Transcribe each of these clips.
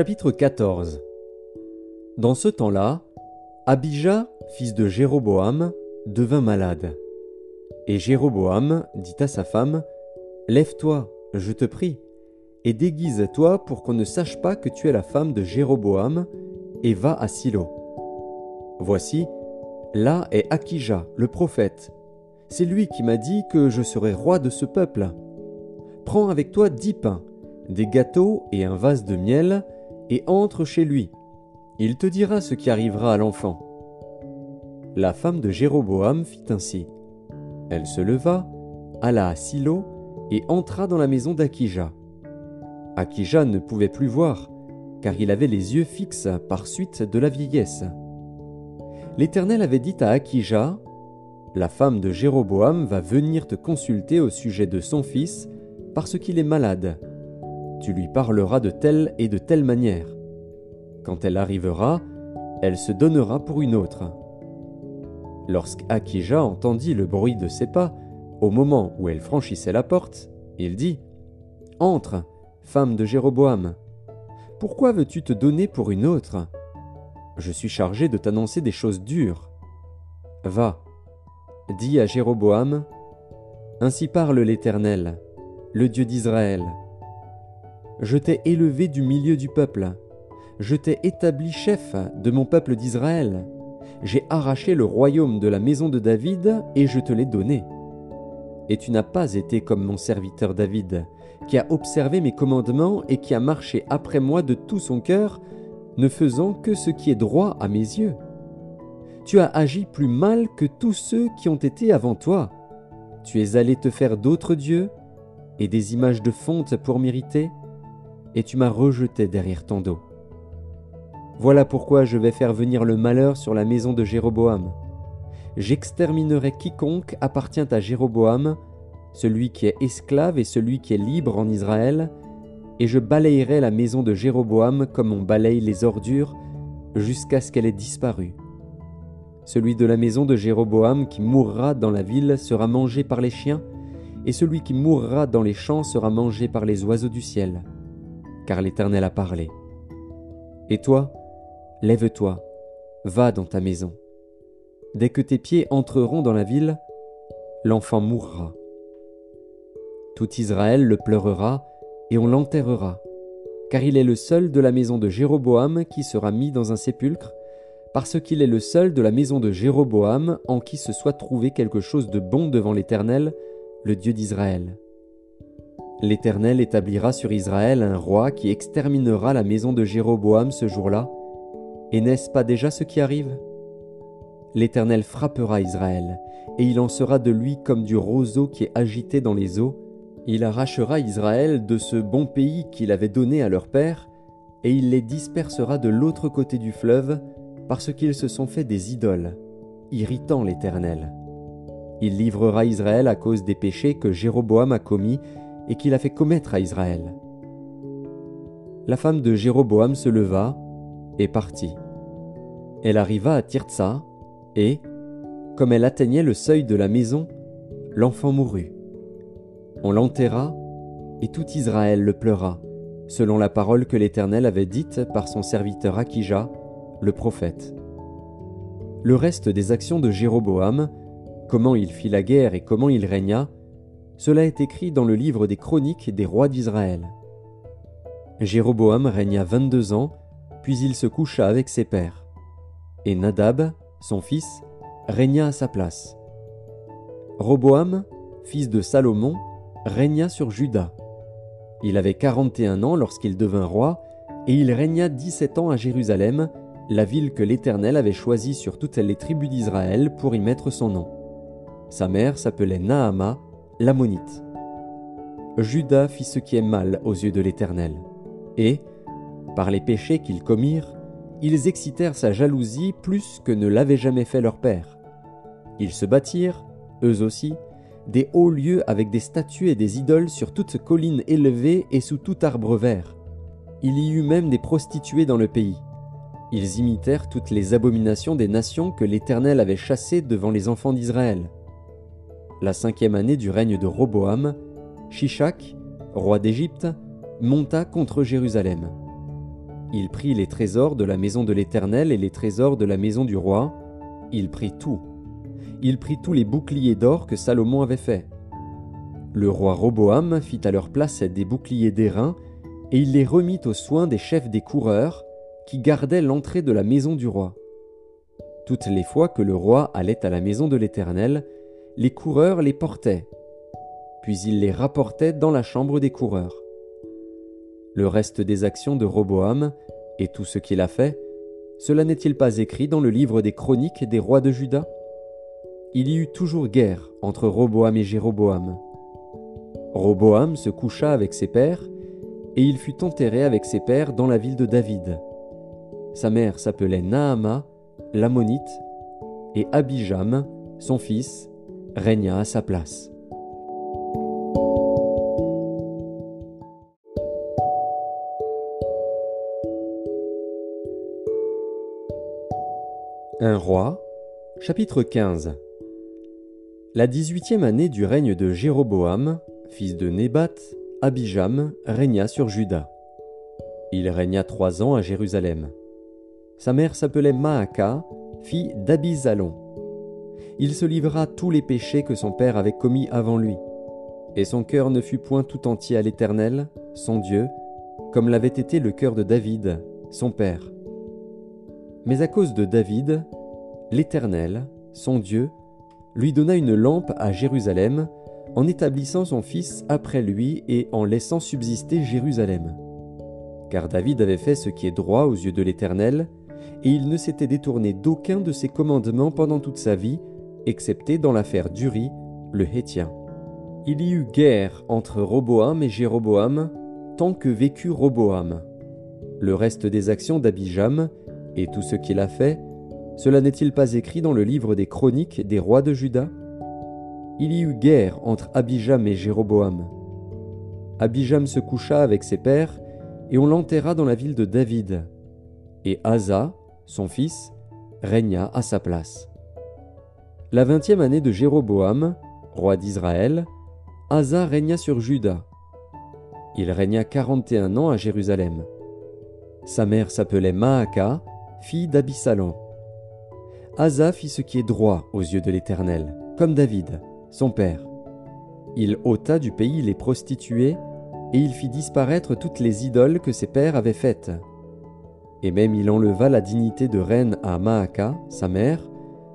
Chapitre 14 Dans ce temps-là, Abijah, fils de Jéroboam, devint malade. Et Jéroboam dit à sa femme, Lève-toi, je te prie, et déguise-toi pour qu'on ne sache pas que tu es la femme de Jéroboam, et va à Silo. Voici, là est Akija, le prophète. C'est lui qui m'a dit que je serais roi de ce peuple. Prends avec toi dix pains des gâteaux et un vase de miel, et entre chez lui. Il te dira ce qui arrivera à l'enfant. La femme de Jéroboam fit ainsi. Elle se leva, alla à Silo, et entra dans la maison d'Akija. Akija ne pouvait plus voir, car il avait les yeux fixes par suite de la vieillesse. L'Éternel avait dit à Akija, La femme de Jéroboam va venir te consulter au sujet de son fils, parce qu'il est malade tu lui parleras de telle et de telle manière. Quand elle arrivera, elle se donnera pour une autre. Lorsqu'Akija entendit le bruit de ses pas, au moment où elle franchissait la porte, il dit Entre, femme de Jéroboam. Pourquoi veux-tu te donner pour une autre? Je suis chargé de t'annoncer des choses dures. Va, dis à Jéroboam Ainsi parle l'Éternel, le Dieu d'Israël. Je t'ai élevé du milieu du peuple. Je t'ai établi chef de mon peuple d'Israël. J'ai arraché le royaume de la maison de David et je te l'ai donné. Et tu n'as pas été comme mon serviteur David, qui a observé mes commandements et qui a marché après moi de tout son cœur, ne faisant que ce qui est droit à mes yeux. Tu as agi plus mal que tous ceux qui ont été avant toi. Tu es allé te faire d'autres dieux et des images de fonte pour m'irriter et tu m'as rejeté derrière ton dos. Voilà pourquoi je vais faire venir le malheur sur la maison de Jéroboam. J'exterminerai quiconque appartient à Jéroboam, celui qui est esclave et celui qui est libre en Israël, et je balayerai la maison de Jéroboam comme on balaye les ordures, jusqu'à ce qu'elle ait disparu. Celui de la maison de Jéroboam qui mourra dans la ville sera mangé par les chiens, et celui qui mourra dans les champs sera mangé par les oiseaux du ciel car l'Éternel a parlé. Et toi, lève-toi, va dans ta maison. Dès que tes pieds entreront dans la ville, l'enfant mourra. Tout Israël le pleurera et on l'enterrera, car il est le seul de la maison de Jéroboam qui sera mis dans un sépulcre, parce qu'il est le seul de la maison de Jéroboam en qui se soit trouvé quelque chose de bon devant l'Éternel, le Dieu d'Israël. L'Éternel établira sur Israël un roi qui exterminera la maison de Jéroboam ce jour-là. Et n'est-ce pas déjà ce qui arrive? L'Éternel frappera Israël, et il en sera de lui comme du roseau qui est agité dans les eaux. Il arrachera Israël de ce bon pays qu'il avait donné à leur père, et il les dispersera de l'autre côté du fleuve, parce qu'ils se sont fait des idoles, irritant l'Éternel. Il livrera Israël à cause des péchés que Jéroboam a commis et qu'il a fait commettre à Israël. La femme de Jéroboam se leva et partit. Elle arriva à Tirtsa, et, comme elle atteignait le seuil de la maison, l'enfant mourut. On l'enterra, et tout Israël le pleura, selon la parole que l'Éternel avait dite par son serviteur Akija, le prophète. Le reste des actions de Jéroboam, comment il fit la guerre et comment il régna, cela est écrit dans le livre des chroniques des rois d'Israël. Jéroboam régna vingt-deux ans, puis il se coucha avec ses pères. Et Nadab, son fils, régna à sa place. Roboam, fils de Salomon, régna sur Juda. Il avait quarante et un ans lorsqu'il devint roi, et il régna dix-sept ans à Jérusalem, la ville que l'Éternel avait choisie sur toutes les tribus d'Israël pour y mettre son nom. Sa mère s'appelait Naama, l'Ammonite. Judas fit ce qui est mal aux yeux de l'Éternel, et, par les péchés qu'ils commirent, ils excitèrent sa jalousie plus que ne l'avait jamais fait leur père. Ils se bâtirent, eux aussi, des hauts lieux avec des statues et des idoles sur toute colline élevée et sous tout arbre vert. Il y eut même des prostituées dans le pays. Ils imitèrent toutes les abominations des nations que l'Éternel avait chassées devant les enfants d'Israël la cinquième année du règne de Roboam, Shishak, roi d'Égypte, monta contre Jérusalem. Il prit les trésors de la maison de l'Éternel et les trésors de la maison du roi. Il prit tout. Il prit tous les boucliers d'or que Salomon avait faits. Le roi Roboam fit à leur place des boucliers d'airain, et il les remit aux soins des chefs des coureurs, qui gardaient l'entrée de la maison du roi. Toutes les fois que le roi allait à la maison de l'Éternel, les coureurs les portaient, puis il les rapportait dans la chambre des coureurs. Le reste des actions de Roboam et tout ce qu'il a fait, cela n'est-il pas écrit dans le livre des chroniques des rois de Juda? Il y eut toujours guerre entre Roboam et Jéroboam. Roboam se coucha avec ses pères, et il fut enterré avec ses pères dans la ville de David. Sa mère s'appelait Naama, l'ammonite, et Abijam, son fils, régna à sa place. Un roi, chapitre 15 La dix-huitième année du règne de Jéroboam, fils de Nébat, Abijam régna sur Juda. Il régna trois ans à Jérusalem. Sa mère s'appelait Maaka, fille d'Abizalon. Il se livra tous les péchés que son père avait commis avant lui, et son cœur ne fut point tout entier à l'Éternel, son Dieu, comme l'avait été le cœur de David, son père. Mais à cause de David, l'Éternel, son Dieu, lui donna une lampe à Jérusalem, en établissant son fils après lui et en laissant subsister Jérusalem. Car David avait fait ce qui est droit aux yeux de l'Éternel, et il ne s'était détourné d'aucun de ses commandements pendant toute sa vie, excepté dans l'affaire d'Uri, le Hétien. Il y eut guerre entre Roboam et Jéroboam, tant que vécut Roboam. Le reste des actions d'Abijam et tout ce qu'il a fait, cela n'est-il pas écrit dans le livre des chroniques des rois de Juda? Il y eut guerre entre Abijam et Jéroboam. Abijam se coucha avec ses pères, et on l'enterra dans la ville de David. Et Asa, son fils, régna à sa place. La vingtième année de Jéroboam, roi d'Israël, Asa régna sur Juda. Il régna quarante et un ans à Jérusalem. Sa mère s'appelait Maaka, fille d'Abissalom. Asa fit ce qui est droit aux yeux de l'Éternel, comme David, son père. Il ôta du pays les prostituées, et il fit disparaître toutes les idoles que ses pères avaient faites. Et même il enleva la dignité de reine à Maaka, sa mère,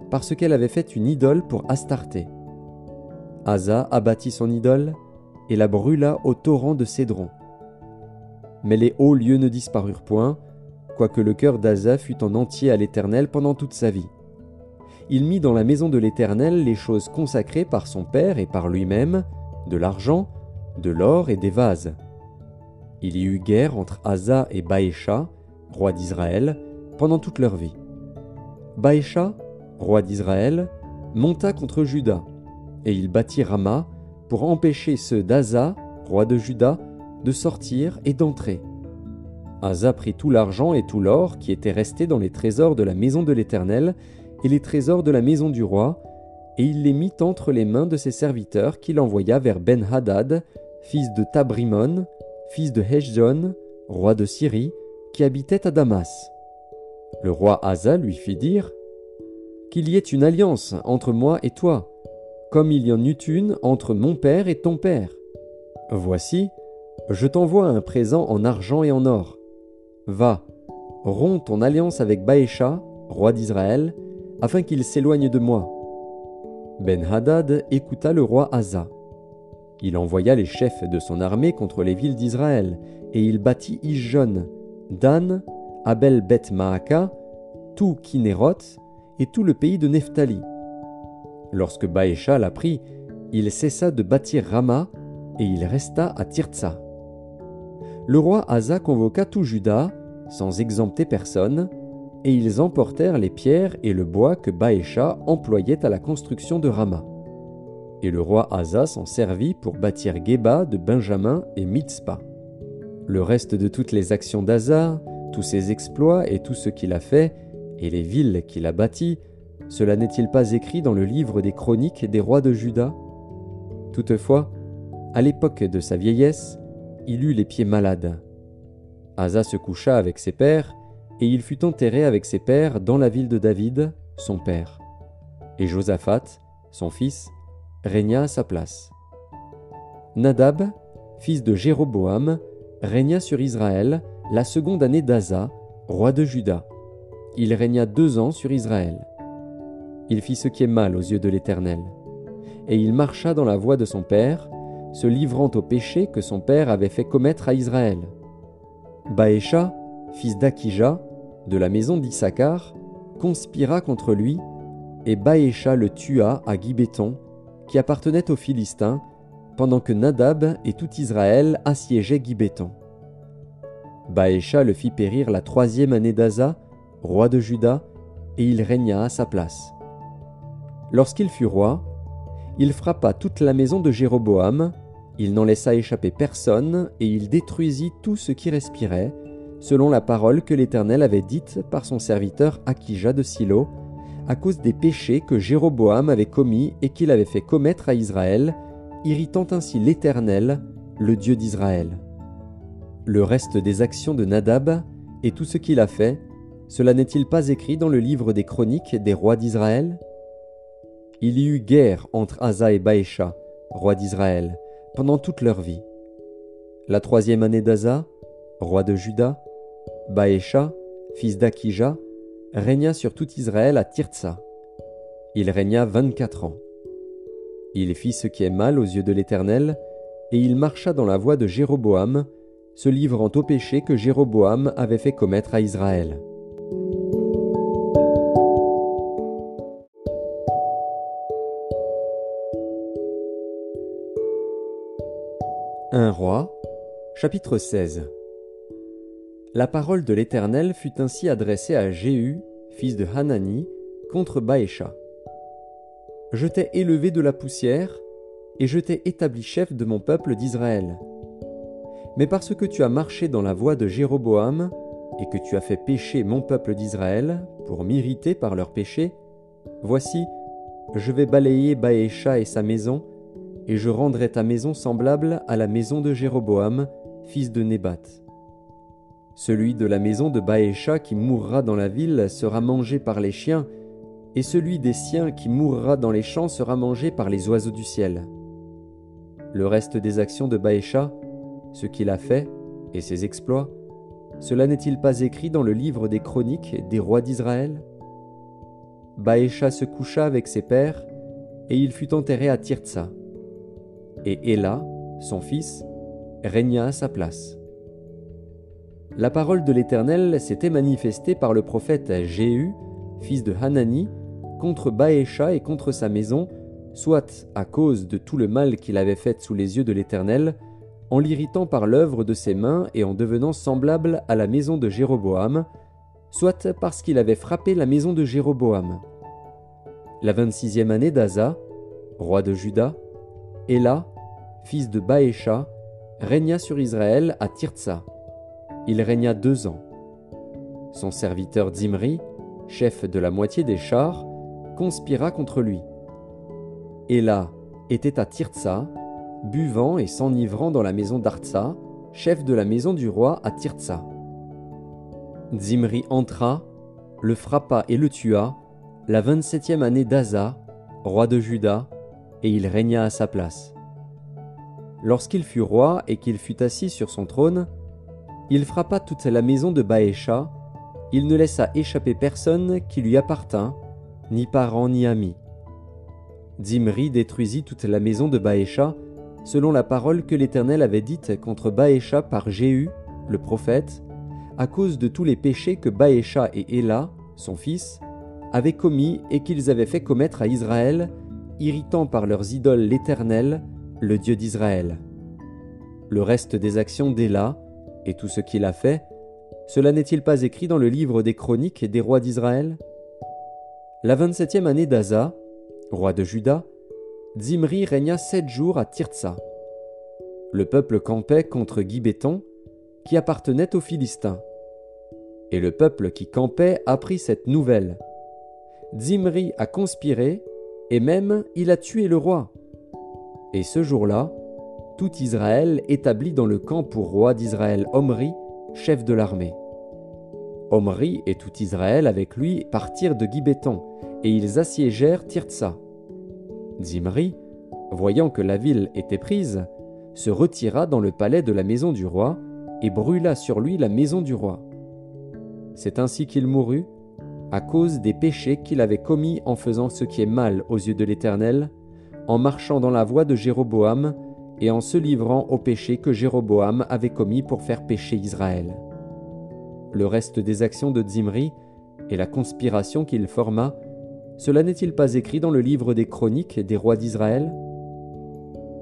parce qu'elle avait fait une idole pour Astarté. Asa abattit son idole et la brûla au torrent de Cédron. Mais les hauts lieux ne disparurent point, quoique le cœur d'Asa fût en entier à l'Éternel pendant toute sa vie. Il mit dans la maison de l'Éternel les choses consacrées par son père et par lui-même, de l'argent, de l'or et des vases. Il y eut guerre entre Asa et Baécha, roi d'Israël, pendant toute leur vie. Baécha, roi d'Israël, monta contre Juda, et il bâtit Rama pour empêcher ceux d'Asa, roi de Juda, de sortir et d'entrer. Asa prit tout l'argent et tout l'or qui était resté dans les trésors de la maison de l'Éternel et les trésors de la maison du roi, et il les mit entre les mains de ses serviteurs qu'il envoya vers Ben-Hadad, fils de Tabrimon, fils de Heshjon, roi de Syrie, qui habitait à Damas. Le roi Asa lui fit dire Qu'il y ait une alliance entre moi et toi, comme il y en eut une entre mon père et ton père. Voici, je t'envoie un présent en argent et en or. Va, romps ton alliance avec Baécha, roi d'Israël, afin qu'il s'éloigne de moi. Ben-Hadad écouta le roi Asa. Il envoya les chefs de son armée contre les villes d'Israël, et il bâtit Ijon, Dan, Abel Beth Maaka, tout Kinéroth et tout le pays de Nephtali. Lorsque Baécha l'apprit, il cessa de bâtir Rama et il resta à Tirtsa le roi Asa convoqua tout Juda, sans exempter personne, et ils emportèrent les pierres et le bois que Baécha employait à la construction de Rama. Et le roi Asa s'en servit pour bâtir Geba de Benjamin et Mitzpah. Le reste de toutes les actions d'Asa, tous ses exploits et tout ce qu'il a fait, et les villes qu'il a bâties, cela n'est-il pas écrit dans le livre des chroniques des rois de Juda? Toutefois, à l'époque de sa vieillesse, il eut les pieds malades. Asa se coucha avec ses pères, et il fut enterré avec ses pères dans la ville de David, son père. Et Josaphat, son fils, régna à sa place. Nadab, fils de Jéroboam, régna sur Israël la seconde année d'Asa, roi de Juda. Il régna deux ans sur Israël. Il fit ce qui est mal aux yeux de l'Éternel. Et il marcha dans la voie de son père, se livrant au péché que son père avait fait commettre à Israël. Baécha, fils d'Akija, de la maison d'Issachar, conspira contre lui, et Baécha le tua à Gibéton, qui appartenait aux Philistins, pendant que Nadab et tout Israël assiégeaient Gibéton. Baécha le fit périr la troisième année d'Asa, roi de Juda, et il régna à sa place. Lorsqu'il fut roi, il frappa toute la maison de Jéroboam, il n'en laissa échapper personne, et il détruisit tout ce qui respirait, selon la parole que l'Éternel avait dite par son serviteur Akija de Silo, à cause des péchés que Jéroboam avait commis et qu'il avait fait commettre à Israël, irritant ainsi l'Éternel, le Dieu d'Israël. Le reste des actions de Nadab et tout ce qu'il a fait, cela n'est-il pas écrit dans le livre des chroniques des rois d'Israël? Il y eut guerre entre Asa et Baécha, roi d'Israël, pendant toute leur vie. La troisième année d'Asa, roi de Juda, Baécha, fils d'Akija, régna sur tout Israël à Tirtsa. Il régna vingt-quatre ans. Il fit ce qui est mal aux yeux de l'Éternel, et il marcha dans la voie de Jéroboam, se livrant au péché que Jéroboam avait fait commettre à Israël. Un roi, chapitre 16 La parole de l'Éternel fut ainsi adressée à Jéhu, fils de Hanani, contre Baécha. Je t'ai élevé de la poussière, et je t'ai établi chef de mon peuple d'Israël. Mais parce que tu as marché dans la voie de Jéroboam, et que tu as fait pécher mon peuple d'Israël, pour m'irriter par leurs péchés, voici, je vais balayer Baécha et sa maison, et je rendrai ta maison semblable à la maison de Jéroboam, fils de Nébat. Celui de la maison de Baécha qui mourra dans la ville sera mangé par les chiens, et celui des siens qui mourra dans les champs sera mangé par les oiseaux du ciel. Le reste des actions de Baécha, ce qu'il a fait, et ses exploits, cela n'est-il pas écrit dans le livre des chroniques des rois d'Israël? Baécha se coucha avec ses pères, et il fut enterré à Tirtsa et Éla, son fils, régna à sa place. La parole de l'Éternel s'était manifestée par le prophète Jéhu, fils de Hanani, contre Baécha et contre sa maison, soit à cause de tout le mal qu'il avait fait sous les yeux de l'Éternel, en l'irritant par l'œuvre de ses mains et en devenant semblable à la maison de Jéroboam, soit parce qu'il avait frappé la maison de Jéroboam. La vingt-sixième année d'Asa, roi de Juda, Éla, fils de Baécha, régna sur Israël à Tirtsa. Il régna deux ans. Son serviteur Zimri, chef de la moitié des chars, conspira contre lui. Éla était à Tirtsa, buvant et s'enivrant dans la maison d'Artsa, chef de la maison du roi à Tirtsa. Zimri entra, le frappa et le tua, la vingt-septième année d'Asa, roi de Juda, et il régna à sa place. Lorsqu'il fut roi et qu'il fut assis sur son trône, il frappa toute la maison de Baécha, il ne laissa échapper personne qui lui appartint, ni parent ni ami. Zimri détruisit toute la maison de Baécha, selon la parole que l'Éternel avait dite contre Baécha par Jéhu, le prophète, à cause de tous les péchés que Baécha et Éla, son fils, avaient commis et qu'ils avaient fait commettre à Israël, irritant par leurs idoles l'Éternel, le Dieu d'Israël. Le reste des actions d'Éla, et tout ce qu'il a fait, cela n'est-il pas écrit dans le livre des chroniques des rois d'Israël? La vingt-septième année d'Asa, roi de Juda, Zimri régna sept jours à Tirtsa. Le peuple campait contre Gibéton, qui appartenait aux Philistins. Et le peuple qui campait apprit cette nouvelle. Zimri a conspiré, et même il a tué le roi. Et ce jour-là, tout Israël établit dans le camp pour roi d'Israël Omri, chef de l'armée. Omri et tout Israël avec lui partirent de Gibéton, et ils assiégèrent Tirtsa. Zimri, voyant que la ville était prise, se retira dans le palais de la maison du roi, et brûla sur lui la maison du roi. C'est ainsi qu'il mourut, à cause des péchés qu'il avait commis en faisant ce qui est mal aux yeux de l'Éternel, en marchant dans la voie de Jéroboam, et en se livrant aux péchés que Jéroboam avait commis pour faire pécher Israël. Le reste des actions de Zimri et la conspiration qu'il forma, cela n'est-il pas écrit dans le livre des chroniques des rois d'Israël?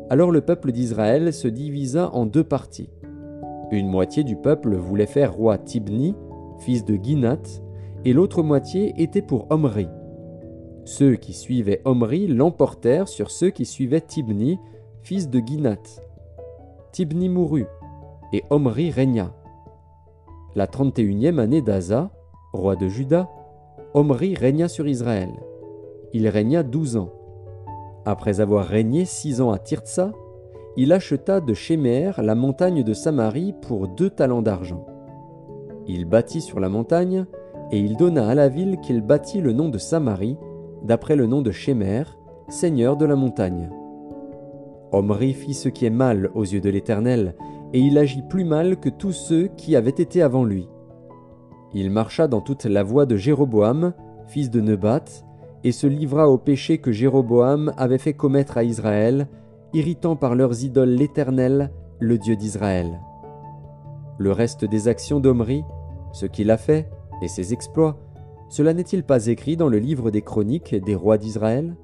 Alors le peuple d'Israël se divisa en deux parties. Une moitié du peuple voulait faire roi Tibni, fils de Ginath, et l'autre moitié était pour Omri. Ceux qui suivaient Omri l'emportèrent sur ceux qui suivaient Tibni, fils de Ginath. Tibni mourut, et Omri régna. La trente et unième année d'Asa, roi de Juda, Omri régna sur Israël. Il régna douze ans. Après avoir régné six ans à Tirtsa, il acheta de Shemer la montagne de Samarie pour deux talents d'argent. Il bâtit sur la montagne, et il donna à la ville qu'il bâtit le nom de Samarie, d'après le nom de Shemer, seigneur de la montagne. Omri fit ce qui est mal aux yeux de l'Éternel, et il agit plus mal que tous ceux qui avaient été avant lui. Il marcha dans toute la voie de Jéroboam, fils de Nebat, et se livra au péché que Jéroboam avait fait commettre à Israël, irritant par leurs idoles l'Éternel, le Dieu d'Israël. Le reste des actions d'Omri, ce qu'il a fait, et ses exploits, cela n'est-il pas écrit dans le livre des chroniques des rois d'Israël?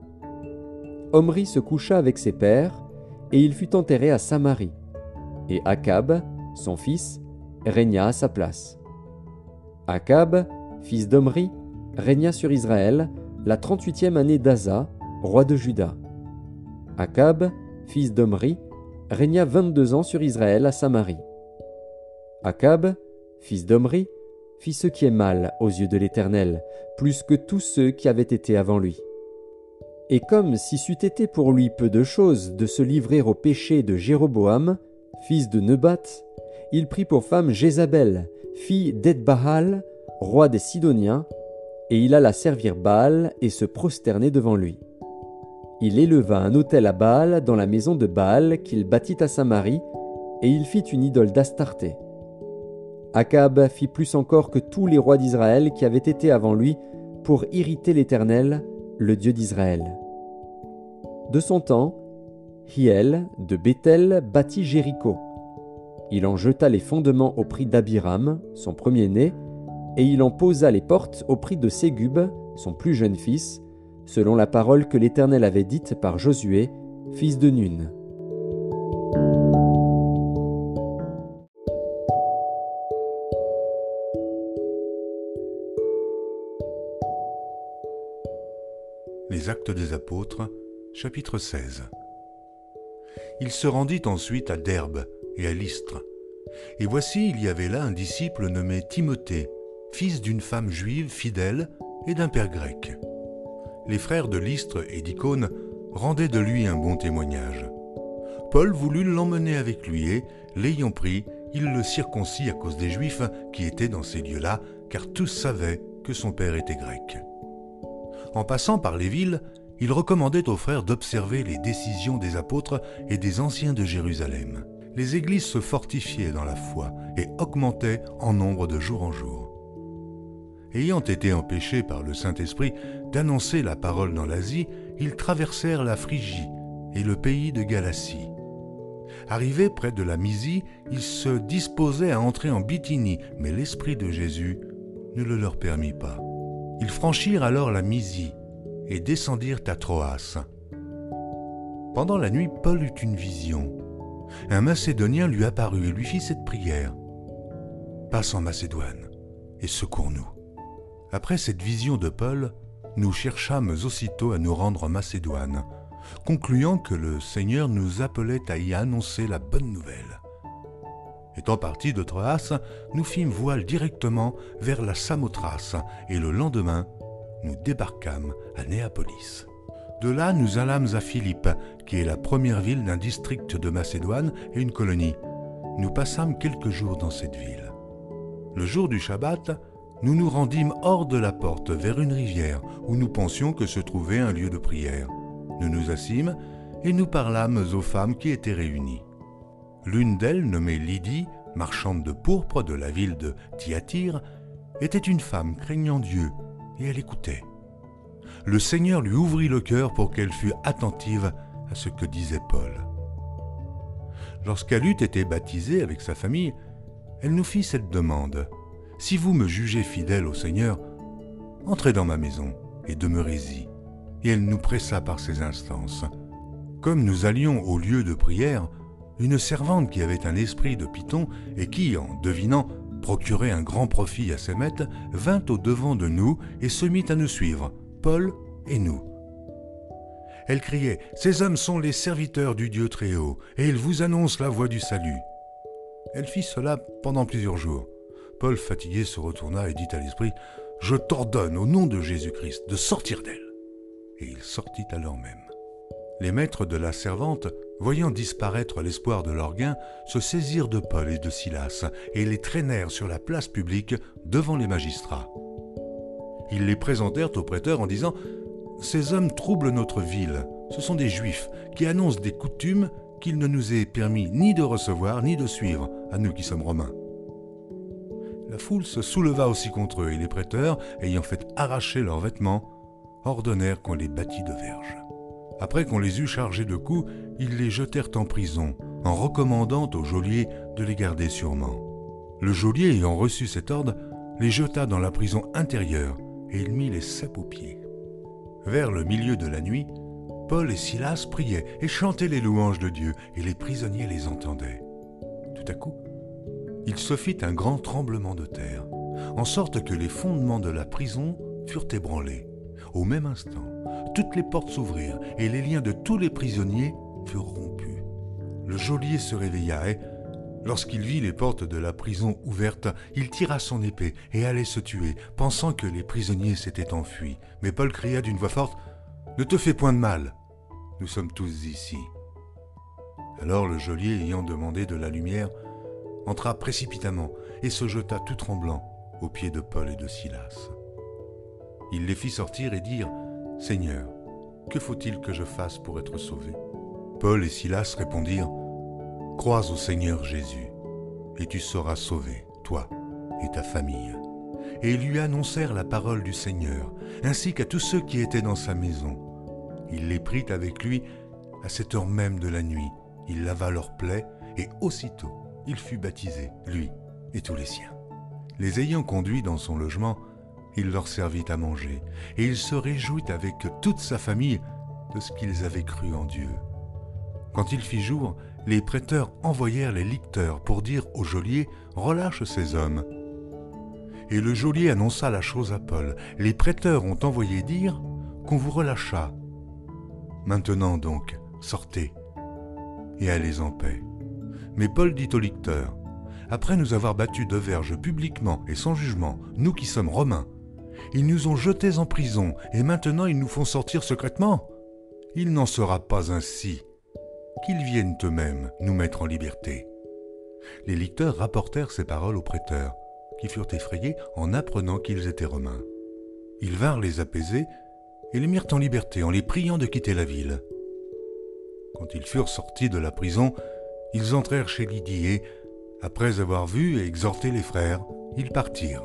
Omri se coucha avec ses pères, et il fut enterré à Samarie. Et Akab, son fils, régna à sa place. Akab, fils d'Omri, régna sur Israël la trente-huitième année d'Asa, roi de Juda. Akab, fils d'Omri, régna vingt-deux ans sur Israël à Samarie. Akab, fils d'Omri, fit ce qui est mal aux yeux de l'Éternel, plus que tous ceux qui avaient été avant lui. Et comme si c'eût été pour lui peu de chose de se livrer au péché de Jéroboam, fils de Nebat, il prit pour femme Jézabel, fille d'Edbahal, roi des Sidoniens, et il alla servir Baal et se prosterner devant lui. Il éleva un autel à Baal dans la maison de Baal qu'il bâtit à Samarie, et il fit une idole d'Astarté. Akab fit plus encore que tous les rois d'Israël qui avaient été avant lui pour irriter l'Éternel, le Dieu d'Israël. De son temps, Hiel de Bethel bâtit Jéricho. Il en jeta les fondements au prix d'Abiram, son premier-né, et il en posa les portes au prix de Ségub, son plus jeune fils, selon la parole que l'Éternel avait dite par Josué, fils de Nun. Des Apôtres, chapitre 16 Il se rendit ensuite à Derbe et à Lystre. Et voici, il y avait là un disciple nommé Timothée, fils d'une femme juive fidèle et d'un père grec. Les frères de Lystre et d'Icône rendaient de lui un bon témoignage. Paul voulut l'emmener avec lui et, l'ayant pris, il le circoncit à cause des Juifs qui étaient dans ces lieux-là, car tous savaient que son père était grec. En passant par les villes, il recommandait aux frères d'observer les décisions des apôtres et des anciens de Jérusalem. Les églises se fortifiaient dans la foi et augmentaient en nombre de jour en jour. Ayant été empêchés par le Saint-Esprit d'annoncer la parole dans l'Asie, ils traversèrent la Phrygie et le pays de Galatie. Arrivés près de la Mysie, ils se disposaient à entrer en Bithynie, mais l'Esprit de Jésus ne le leur permit pas. Ils franchirent alors la Mysie et descendirent à Troas. Pendant la nuit, Paul eut une vision. Un Macédonien lui apparut et lui fit cette prière. Passe en Macédoine et secours-nous. Après cette vision de Paul, nous cherchâmes aussitôt à nous rendre en Macédoine, concluant que le Seigneur nous appelait à y annoncer la bonne nouvelle. Étant partis de Troas, nous fîmes voile directement vers la Samothrace et le lendemain, nous débarquâmes à Néapolis. De là, nous allâmes à Philippe, qui est la première ville d'un district de Macédoine et une colonie. Nous passâmes quelques jours dans cette ville. Le jour du Shabbat, nous nous rendîmes hors de la porte vers une rivière où nous pensions que se trouvait un lieu de prière. Nous nous assîmes et nous parlâmes aux femmes qui étaient réunies. L'une d'elles, nommée Lydie, marchande de pourpre de la ville de Thyatire, était une femme craignant Dieu et elle écoutait. Le Seigneur lui ouvrit le cœur pour qu'elle fût attentive à ce que disait Paul. Lorsqu'elle eut été baptisée avec sa famille, elle nous fit cette demande. Si vous me jugez fidèle au Seigneur, entrez dans ma maison et demeurez-y. Et elle nous pressa par ses instances. Comme nous allions au lieu de prière, une servante qui avait un esprit de python et qui, en devinant, procurait un grand profit à ses maîtres, vint au devant de nous et se mit à nous suivre, Paul et nous. Elle criait Ces hommes sont les serviteurs du Dieu Très-Haut, et ils vous annoncent la voie du salut. Elle fit cela pendant plusieurs jours. Paul, fatigué, se retourna et dit à l'esprit Je t'ordonne au nom de Jésus-Christ de sortir d'elle. Et il sortit alors même. Les maîtres de la servante, voyant disparaître l'espoir de leur gain, se saisirent de Paul et de Silas et les traînèrent sur la place publique devant les magistrats. Ils les présentèrent au prêteur en disant Ces hommes troublent notre ville. Ce sont des juifs qui annoncent des coutumes qu'il ne nous est permis ni de recevoir ni de suivre, à nous qui sommes romains. La foule se souleva aussi contre eux, et les prêteurs, ayant fait arracher leurs vêtements, ordonnèrent qu'on les bâtît de verges. Après qu'on les eut chargés de coups, ils les jetèrent en prison, en recommandant au geôlier de les garder sûrement. Le geôlier ayant reçu cet ordre, les jeta dans la prison intérieure, et il mit les cèpes aux pieds. Vers le milieu de la nuit, Paul et Silas priaient et chantaient les louanges de Dieu, et les prisonniers les entendaient. Tout à coup, il se fit un grand tremblement de terre, en sorte que les fondements de la prison furent ébranlés. Au même instant, toutes les portes s'ouvrirent et les liens de tous les prisonniers furent rompus. Le geôlier se réveilla et, lorsqu'il vit les portes de la prison ouvertes, il tira son épée et allait se tuer, pensant que les prisonniers s'étaient enfuis. Mais Paul cria d'une voix forte Ne te fais point de mal, nous sommes tous ici. Alors le geôlier, ayant demandé de la lumière, entra précipitamment et se jeta tout tremblant aux pieds de Paul et de Silas. Il les fit sortir et dire Seigneur, que faut-il que je fasse pour être sauvé? Paul et Silas répondirent Crois au Seigneur Jésus, et tu seras sauvé, toi et ta famille. Et ils lui annoncèrent la parole du Seigneur, ainsi qu'à tous ceux qui étaient dans sa maison. Il les prit avec lui à cette heure même de la nuit. Il lava leurs plaies, et aussitôt il fut baptisé, lui et tous les siens. Les ayant conduits dans son logement, il leur servit à manger, et il se réjouit avec toute sa famille de ce qu'ils avaient cru en Dieu. Quand il fit jour, les prêteurs envoyèrent les licteurs pour dire au geôlier Relâche ces hommes. Et le geôlier annonça la chose à Paul. Les prêteurs ont envoyé dire qu'on vous relâcha. Maintenant donc, sortez et allez en paix. Mais Paul dit au licteur Après nous avoir battus de verge publiquement et sans jugement, nous qui sommes romains, ils nous ont jetés en prison, et maintenant ils nous font sortir secrètement. Il n'en sera pas ainsi. Qu'ils viennent eux-mêmes nous mettre en liberté. Les licteurs rapportèrent ces paroles aux prêteurs, qui furent effrayés en apprenant qu'ils étaient romains. Ils vinrent les apaiser et les mirent en liberté en les priant de quitter la ville. Quand ils furent sortis de la prison, ils entrèrent chez Lydie et, après avoir vu et exhorté les frères, ils partirent.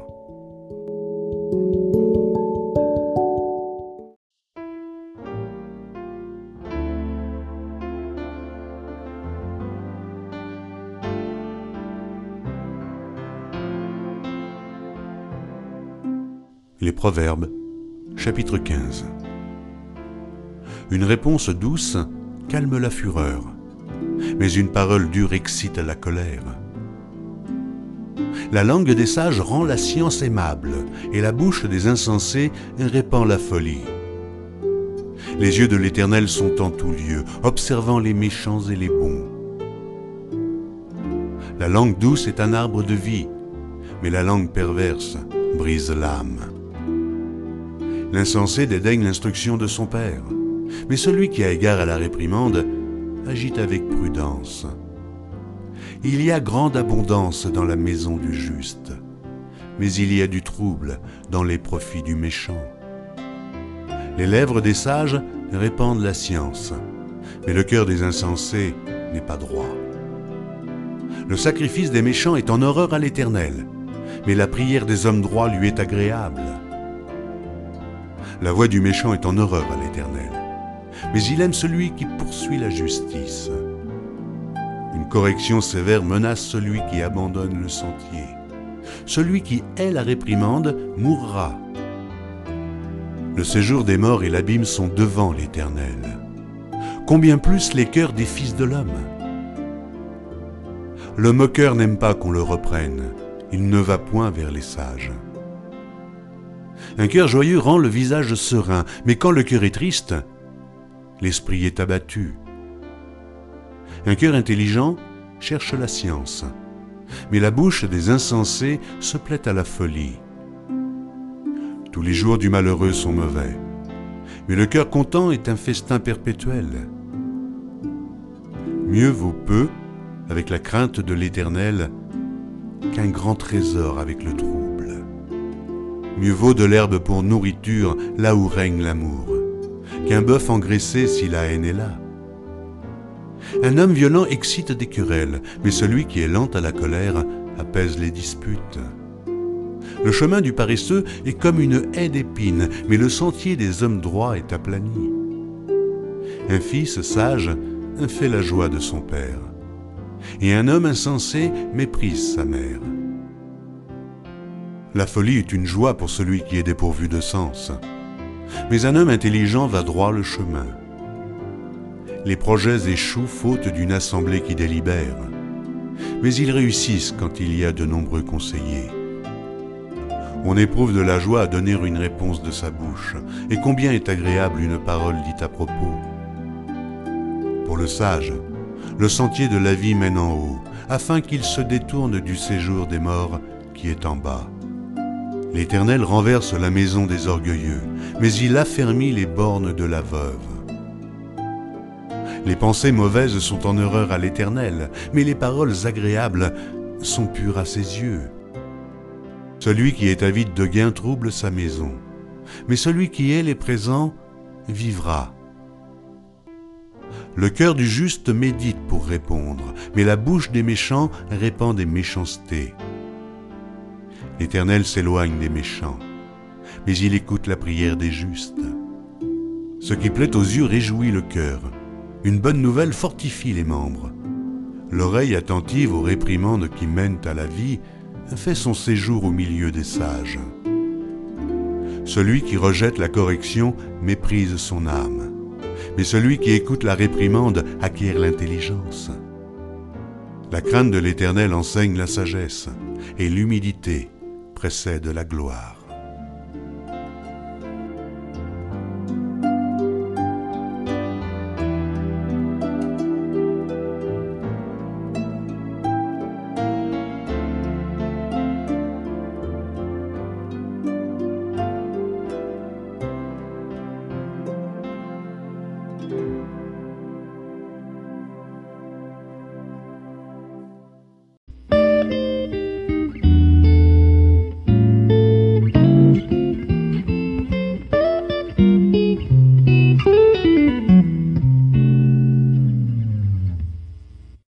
Les Proverbes, chapitre 15 Une réponse douce calme la fureur, mais une parole dure excite la colère. La langue des sages rend la science aimable, et la bouche des insensés répand la folie. Les yeux de l'Éternel sont en tout lieu, observant les méchants et les bons. La langue douce est un arbre de vie, mais la langue perverse brise l'âme. L'insensé dédaigne l'instruction de son père, Mais celui qui a égard à la réprimande agit avec prudence. Il y a grande abondance dans la maison du juste, mais il y a du trouble dans les profits du méchant. Les lèvres des sages répandent la science, mais le cœur des insensés n'est pas droit. Le sacrifice des méchants est en horreur à l'Éternel, mais la prière des hommes droits lui est agréable. La voix du méchant est en horreur à l'Éternel, mais il aime celui qui poursuit la justice. Correction sévère menace celui qui abandonne le sentier. Celui qui hait la réprimande mourra. Le séjour des morts et l'abîme sont devant l'Éternel. Combien plus les cœurs des fils de l'homme Le moqueur n'aime pas qu'on le reprenne, il ne va point vers les sages. Un cœur joyeux rend le visage serein, mais quand le cœur est triste, l'esprit est abattu. Un cœur intelligent cherche la science, mais la bouche des insensés se plaît à la folie. Tous les jours du malheureux sont mauvais, mais le cœur content est un festin perpétuel. Mieux vaut peu, avec la crainte de l'Éternel, qu'un grand trésor avec le trouble. Mieux vaut de l'herbe pour nourriture là où règne l'amour, qu'un bœuf engraissé si la haine est là. Un homme violent excite des querelles, mais celui qui est lent à la colère apaise les disputes. Le chemin du paresseux est comme une haie d'épines, mais le sentier des hommes droits est aplani. Un fils sage fait la joie de son père, et un homme insensé méprise sa mère. La folie est une joie pour celui qui est dépourvu de sens, mais un homme intelligent va droit le chemin les projets échouent faute d'une assemblée qui délibère. Mais ils réussissent quand il y a de nombreux conseillers. On éprouve de la joie à donner une réponse de sa bouche, et combien est agréable une parole dite à propos. Pour le sage, le sentier de la vie mène en haut, afin qu'il se détourne du séjour des morts qui est en bas. L'Éternel renverse la maison des orgueilleux, mais il affermit les bornes de la veuve. Les pensées mauvaises sont en horreur à l'Éternel, mais les paroles agréables sont pures à ses yeux. Celui qui est avide de gain trouble sa maison, mais celui qui est les présents vivra. Le cœur du juste médite pour répondre, mais la bouche des méchants répand des méchancetés. L'Éternel s'éloigne des méchants, mais il écoute la prière des justes. Ce qui plaît aux yeux réjouit le cœur, une bonne nouvelle fortifie les membres. L'oreille attentive aux réprimandes qui mènent à la vie fait son séjour au milieu des sages. Celui qui rejette la correction méprise son âme, mais celui qui écoute la réprimande acquiert l'intelligence. La crainte de l'Éternel enseigne la sagesse, et l'humilité précède la gloire.